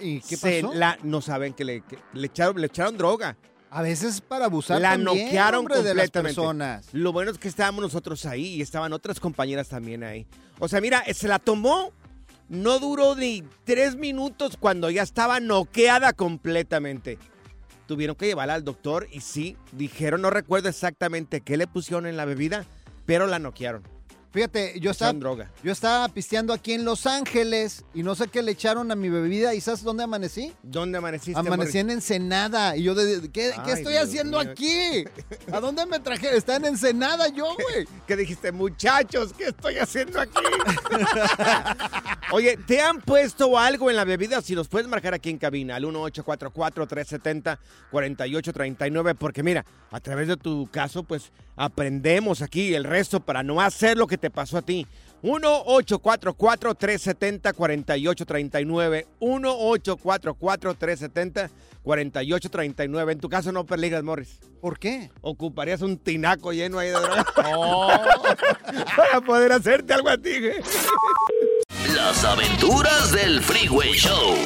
¿Y qué Se pasó? la- no saben que le, que le echaron, le echaron droga. A veces para abusar La también, noquearon hombre, de las completamente. personas. Lo bueno es que estábamos nosotros ahí y estaban otras compañeras también ahí. O sea, mira, se la tomó, no duró ni tres minutos cuando ya estaba noqueada completamente. Tuvieron que llevarla al doctor y sí, dijeron, no recuerdo exactamente qué le pusieron en la bebida, pero la noquearon. Fíjate, yo estaba, droga. yo estaba pisteando aquí en Los Ángeles y no sé qué le echaron a mi bebida. ¿Y sabes dónde amanecí? ¿Dónde amaneciste? Amanecí en Ensenada. Y yo, de, ¿qué, estoy Dios haciendo mío. aquí? ¿A dónde me traje? Está en Ensenada yo, güey. ¿Qué dijiste? Muchachos, ¿qué estoy haciendo aquí? Oye, ¿te han puesto algo en la bebida? Si nos puedes marcar aquí en cabina, al 1844-370-4839, porque mira, a través de tu caso, pues aprendemos aquí el resto para no hacer lo que te pasó a ti. 1-844-370-4839. 1-844-370-4839. En tu caso no peligas, Morris. ¿Por qué? Ocuparías un tinaco lleno ahí de droga. Para poder hacerte algo a ti, güey. Las aventuras del Freeway Show.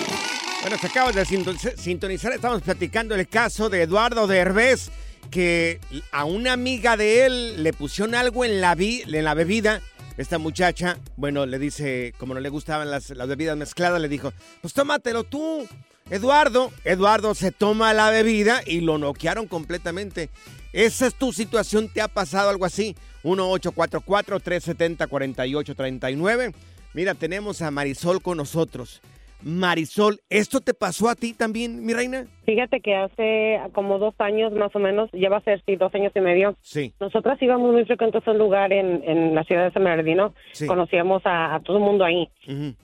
Bueno, se acabas de sinton- sintonizar. Estamos platicando el caso de Eduardo Derbez, que a una amiga de él le pusieron algo en la, vi- en la bebida. Esta muchacha, bueno, le dice, como no le gustaban las, las bebidas mezcladas, le dijo, pues tómatelo tú, Eduardo. Eduardo se toma la bebida y lo noquearon completamente. ¿Esa es tu situación? ¿Te ha pasado algo así? 1-844-370-4839. Mira, tenemos a Marisol con nosotros. Marisol, ¿esto te pasó a ti también, mi reina? Fíjate que hace como dos años más o menos, lleva a ser sí, dos años y medio. Sí. Nosotras íbamos muy frecuentes a un lugar en, en la ciudad de San Bernardino. Sí. Conocíamos a, a todo el mundo ahí.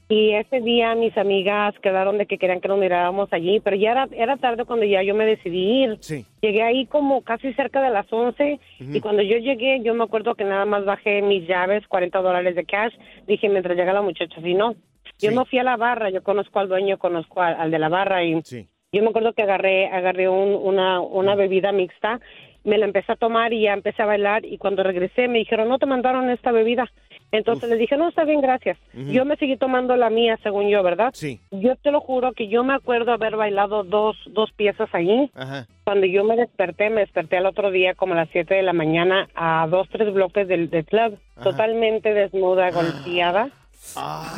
Y ese día mis amigas quedaron de que querían que nos miráramos allí, pero ya era, era tarde cuando ya yo me decidí ir. Sí. Llegué ahí como casi cerca de las 11 Ujú. y cuando yo llegué yo me acuerdo que nada más bajé mis llaves, 40 dólares de cash. Dije mientras llega la muchacha, si no. Yo Sí. no fui a la barra, yo conozco al dueño, conozco al, al de la barra y Sí. yo me acuerdo que agarré, agarré un- una, una bebida mixta, me la empecé a tomar y ya empecé a bailar y cuando regresé me dijeron, no te mandaron esta bebida. Entonces les dije, no, está bien, gracias. Yo me seguí tomando la mía, según yo, ¿verdad? Sí. Yo te lo juro que yo me acuerdo haber bailado dos, dos piezas ahí. Ajá. Cuando yo me desperté, me desperté al otro día como a las 7 de la mañana a dos, tres bloques del, del club, totalmente desnuda, golpeada.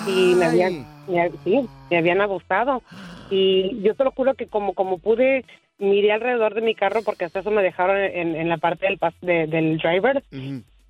Y me habían, me, sí, me habían abusado. Y yo te lo juro que como, como pude, miré alrededor de mi carro porque hasta eso me dejaron en, en la parte del, pas- de- del driver.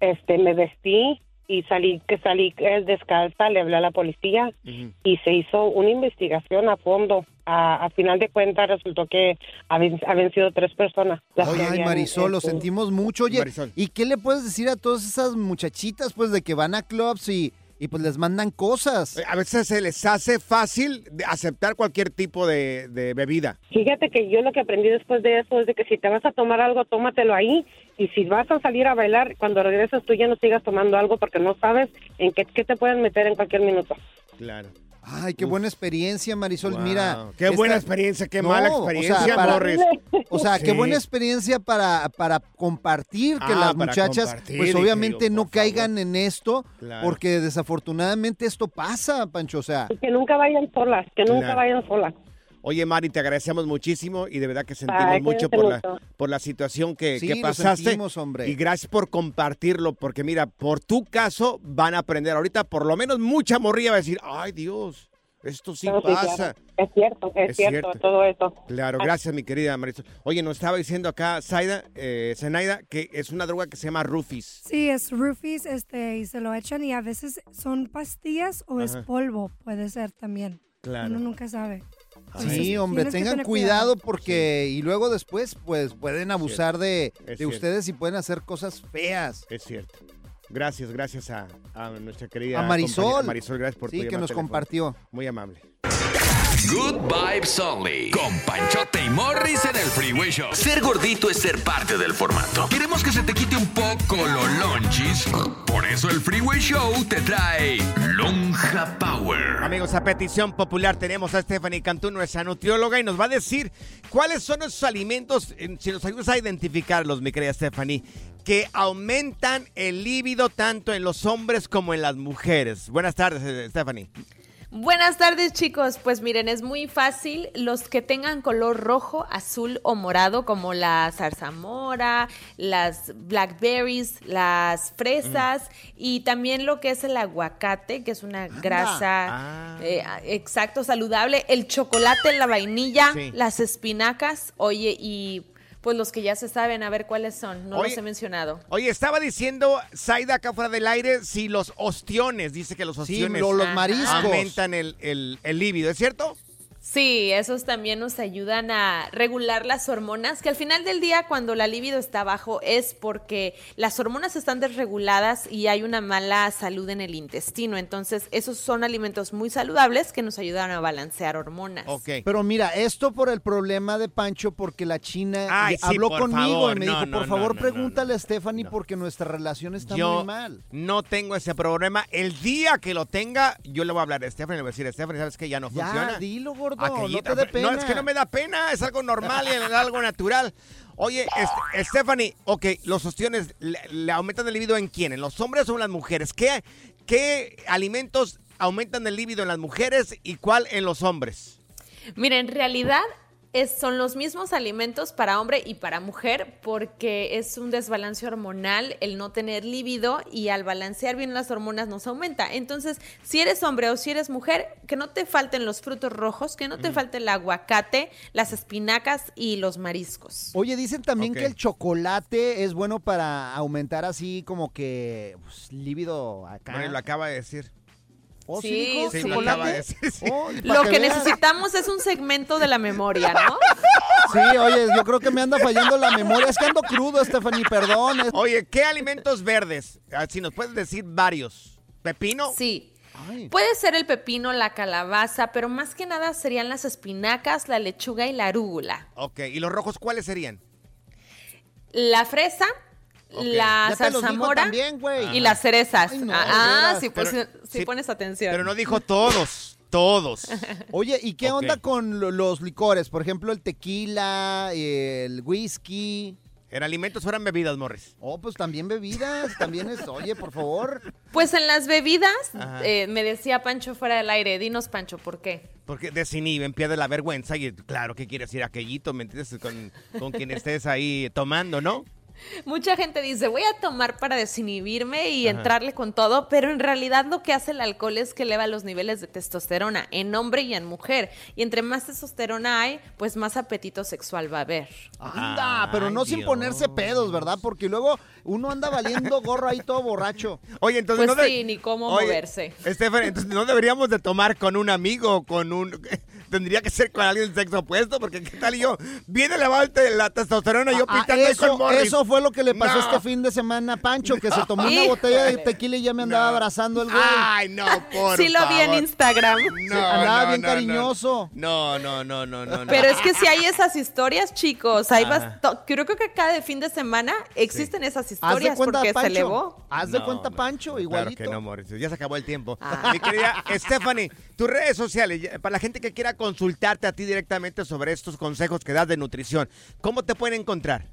Este, me vestí y salí, que salí eh, descalza, le hablé a la policía y se hizo una investigación a fondo. A, a final de cuentas resultó que habían, habían sido tres personas. las que Ay, habían, Marisol, lo este, sentimos mucho. Oye, Marisol. ¿y qué le puedes decir a todas esas muchachitas, pues, de que van a clubs y, y pues les mandan cosas? A veces se les hace fácil aceptar cualquier tipo de, de bebida. Fíjate que yo lo que aprendí después de eso es de que si te vas a tomar algo, tómatelo ahí. Y si vas a salir a bailar, cuando regreses tú ya no sigas tomando algo porque no sabes en qué, qué te pueden meter en cualquier minuto. Claro. Ay, qué buena experiencia, Marisol. Wow. Mira. Qué buena experiencia, qué mala experiencia, o sea, para- Morris. O sea, qué buena experiencia para, para compartir que Ah, las muchachas, pues obviamente no caigan en esto, Claro. porque desafortunadamente esto pasa, Pancho. O sea, Que nunca vayan solas, que nunca Claro. vayan solas. Oye, Mari, te agradecemos muchísimo y de verdad que sentimos Ay, mucho por la, por la situación que, Sí, que lo pasaste. sentimos, hombre. Y gracias por compartirlo, porque mira, por tu caso van a aprender. Ahorita, por lo menos, mucha morrilla va a decir, ay, Dios, esto sí No, sí, pasa. claro. Es cierto, es, Es cierto, cierto. todo eso. Claro, gracias, mi querida Marisol. Oye, nos estaba diciendo acá, Zaida, eh, Zenaida, que es una droga que se llama Rufis. Sí, es roofies, este, y se lo echan y a veces son pastillas o es polvo, puede ser también. Claro. Uno nunca sabe. Sí, Entonces, hombre, tengan cuidado porque y luego después pues pueden abusar de, de ustedes y pueden hacer cosas feas. Es cierto. Gracias, gracias a, a nuestra querida A Marisol. Marisol, gracias por tu Sí, que nos compartió. Muy amable. Good Vibes Only. Con Panchote y Morris en el Freeway Show. Ser gordito es ser parte del formato. Queremos que se te quite un poco los lonchis. Por eso el Freeway Show te trae Lonja Power. Amigos, a petición popular tenemos a Stephanie Cantú, nuestra nutrióloga, y nos va a decir cuáles son esos alimentos, si nos ayudas a identificarlos, mi querida Stephanie, que aumentan el líbido tanto en los hombres como en las mujeres. Buenas tardes, eh, Stephanie. Buenas tardes chicos, pues miren, es muy fácil, los que tengan color rojo, azul o morado, como la zarzamora, las blackberries, las fresas y también lo que es el aguacate, que es una grasa eh, exacto, saludable, el chocolate, la vainilla, Sí. las espinacas, oye, y pues los que ya se saben, a ver cuáles son, no Oye, los he mencionado. Oye, estaba diciendo Zaida acá fuera del aire si los ostiones, dice que los ostiones lo- los mariscos. aumentan el, el, el líbido, ¿es cierto? Sí, esos también nos ayudan a regular las hormonas, que al final del día cuando la libido está bajo es porque las hormonas están desreguladas y hay una mala salud en el intestino. Entonces, esos son alimentos muy saludables que nos ayudan a balancear hormonas. Pero mira, esto por el problema de Pancho, porque la China Ay, habló conmigo favor, y me no, dijo, no, por no, favor no, pregúntale a Stephanie porque nuestra relación está yo muy mal. no tengo ese problema. El día que lo tenga, yo le voy a hablar a Stephanie, le voy a decir, Stephanie, ¿sabes que ya no Ya, funciona? dilo, gordo, Aquellita, no te dé pero- No, es pena. que no me da pena, es algo normal y es algo natural. Oye, este, Stephanie, ok, los ostiones le, le aumentan el líbido en quién, en los hombres o en las mujeres. ¿Qué, qué alimentos aumentan el líbido en las mujeres y cuál en los hombres? Mira, en realidad es- son los mismos alimentos para hombre y para mujer porque es un desbalance hormonal el no tener líbido y al balancear bien las hormonas nos aumenta. Entonces, si eres hombre o si eres mujer, que no te falten los frutos rojos, que no te falte el aguacate, las espinacas y los mariscos. Oye, dicen también que el chocolate es bueno para aumentar así como que pues, líbido acá. Bueno, lo acaba de decir. ¿Oh, sí, Sí? Sí, lo ¿Chocolate? acaba de decir, sí. Oh, Lo que necesitamos es un segmento de la memoria, ¿no? Sí, oye, yo creo que me anda fallando la memoria. Es que ando crudo, Stephanie, perdón. Oye, ¿qué alimentos verdes? Ah, Si nos puedes decir varios. ¿Pepino? Sí. Ay. Puede ser el pepino, la calabaza, pero más que nada serían las espinacas, la lechuga y la arúgula. Ok, ¿y los rojos cuáles serían? La fresa, la zarzamora y las cerezas. Ay, no, ah, ah, sí, pones atención. Pero no dijo todos, todos. Oye, ¿y qué onda con lo- los licores? Por ejemplo, el tequila, el whisky. En alimentos fueran bebidas, Morris. Oh, pues también bebidas, también es, oye, por favor. Pues en las bebidas, eh, me decía Pancho fuera del aire, dinos Pancho, ¿por qué? Porque desinhiben, pierde la vergüenza y claro que quieres ir aquellito, ¿me entiendes? Con, con quien estés ahí tomando, ¿no? Mucha gente dice, voy a tomar para desinhibirme y Ajá. entrarle con todo, pero en realidad lo que hace el alcohol es que eleva los niveles de testosterona en hombre y en mujer. Y entre más testosterona hay, pues más apetito sexual va a haber. Anda, pero no Ay, sin Dios. ponerse pedos, ¿verdad? Porque luego uno anda valiendo gorro ahí todo borracho. Oye, entonces Pues no de- sí, ni cómo Oye, moverse. Estefan, entonces no deberíamos de tomar con un amigo o con un... Tendría que ser con alguien del sexo opuesto, porque ¿qué tal y yo? Viene la, la testosterona y yo Ah, pitando ahí eso, con Morris. eso fue lo que le pasó No. este fin de semana a Pancho, que se tomó una botella de tequila y ya me andaba abrazando el güey. Ay, no, por sí lo vi en. Instagram. No, andaba no, bien no, cariñoso. No, no, no, no, no. no. Pero es que si hay esas historias, chicos, hay bast- creo que cada fin de semana existen esas Haz de historias cuenta, porque se Pancho. elevó. Haz de No, cuenta. Pancho, Claro igualito. que no, Morris. Ya se acabó el tiempo. Ah. Mi querida Stephanie, tus redes sociales, para la gente que quiera consultarte a ti directamente sobre estos consejos que das de nutrición, ¿cómo te pueden encontrar?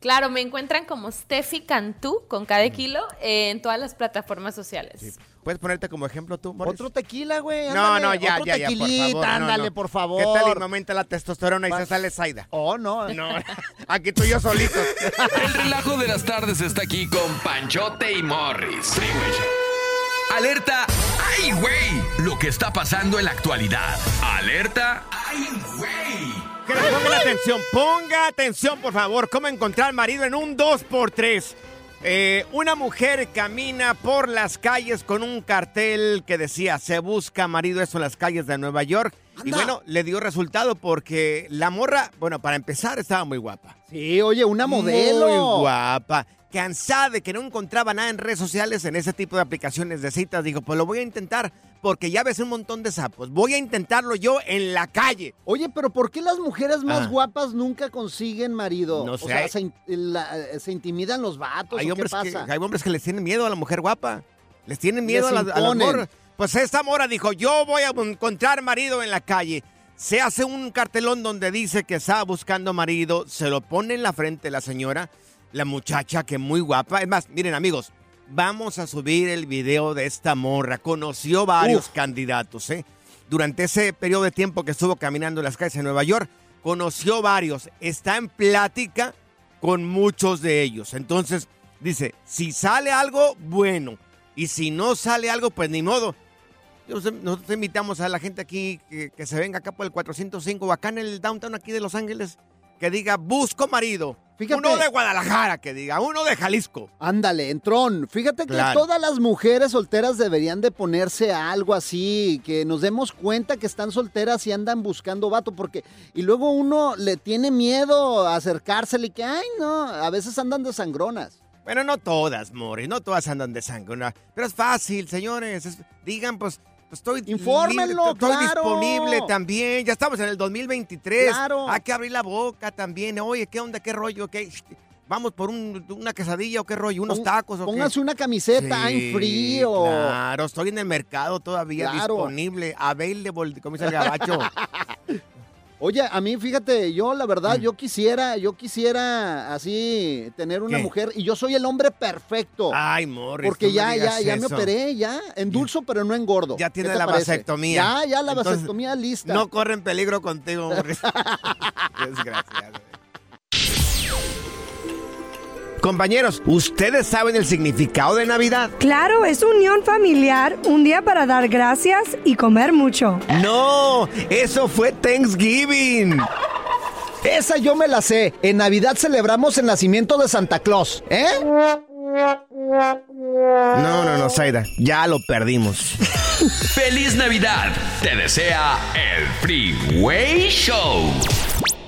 Claro, me encuentran como Steffi Cantú con cada kilo en todas las plataformas sociales. ¿Puedes ponerte como ejemplo tú, Morris? Otro tequila, güey. No, no, ya, otro ya, ya, por tequilita, favor. ándale, no. por favor. ¿Qué tal y me aumenta la testosterona y se sale Zaida? Oh, no. No, aquí tú y yo solitos. El relajo de las tardes está aquí con Panchote y Morris. Freeway Show. Alerta. ¡Ay, güey! Lo que está pasando en la actualidad. Alerta. ¡Ay, güey! Que le pongan atención, ponga atención, por favor. ¿Cómo encontrar marido en un 2x3? Eh, una mujer camina por las calles con un cartel que decía, se busca marido, eso en las calles de Nueva York. Y bueno, le dio resultado porque la morra, bueno, para empezar, estaba muy guapa. Sí, oye, una modelo. Muy guapa. Cansada de que no encontraba nada en redes sociales, en ese tipo de aplicaciones de citas, dijo, pues lo voy a intentar porque ya ves un montón de sapos. Voy a intentarlo yo en la calle. Oye, pero ¿por qué las mujeres más Ah. guapas nunca consiguen marido? No O sé. sea, se, in- la- se intimidan los vatos. Hay ¿o hombres, ¿Qué que, hay hombres que les tienen miedo a la mujer guapa. Les tienen miedo a Les las, a las morras. Pues esta mora dijo, yo voy a encontrar marido en la calle. Se hace un cartelón donde dice que está buscando marido. Se lo pone en la frente la señora, la muchacha que muy guapa. Es más, miren amigos, vamos a subir el video de esta morra. Conoció varios Uf. candidatos, ¿eh? Durante ese periodo de tiempo que estuvo caminando las calles de Nueva York, conoció varios. Está en plática con muchos de ellos. Entonces, dice, si sale algo, bueno. Y si no sale algo, pues ni modo. Nosotros invitamos a la gente aquí que, que se venga acá por el 405 o acá en el downtown aquí de Los Ángeles, que diga, busco marido. Fíjate. Uno de Guadalajara, que diga, uno de Jalisco. Ándale, entrón. Fíjate que todas las mujeres solteras deberían de ponerse a algo así, que nos demos cuenta que están solteras y andan buscando vato, porque y luego uno le tiene miedo a acercársele y que, ay, no, a veces andan de sangronas. Bueno, no todas, Mori, no todas andan de sangre. ¿no? Pero es fácil, señores. es- digan, pues, pues estoy Infórmenlo, estoy claro. disponible también. Ya estamos en el 2023. Claro. Hay que abrir la boca también. Oye, ¿qué onda? ¿Qué rollo? ¿Qué? Vamos por un- una quesadilla o qué rollo, unos tacos o qué? Póngase una camiseta Sí, en frío. Claro, estoy en el mercado todavía Claro. disponible, available, como dice el gabacho. Oye, a mí, fíjate, yo la verdad, yo quisiera, yo quisiera así tener una Mm. ¿Qué? mujer y yo soy el hombre perfecto. Ay, Morris, Porque me ya, ya, ya me operé, ya, endulzo pero no engordo. Ya tiene ¿Qué te la parece? vasectomía. Ya, ya la Entonces, vasectomía lista. No corren peligro contigo, Morris. Desgraciado. Compañeros, ¿ustedes saben el significado de Navidad? Claro, es unión familiar, un día para dar gracias y comer mucho. No, eso fue Thanksgiving. Esa yo me la sé. En Navidad celebramos el nacimiento de Santa Claus, ¿eh? No, no, no, Zaida, ya lo perdimos. ¡Feliz Navidad! Te desea el Freeway Show.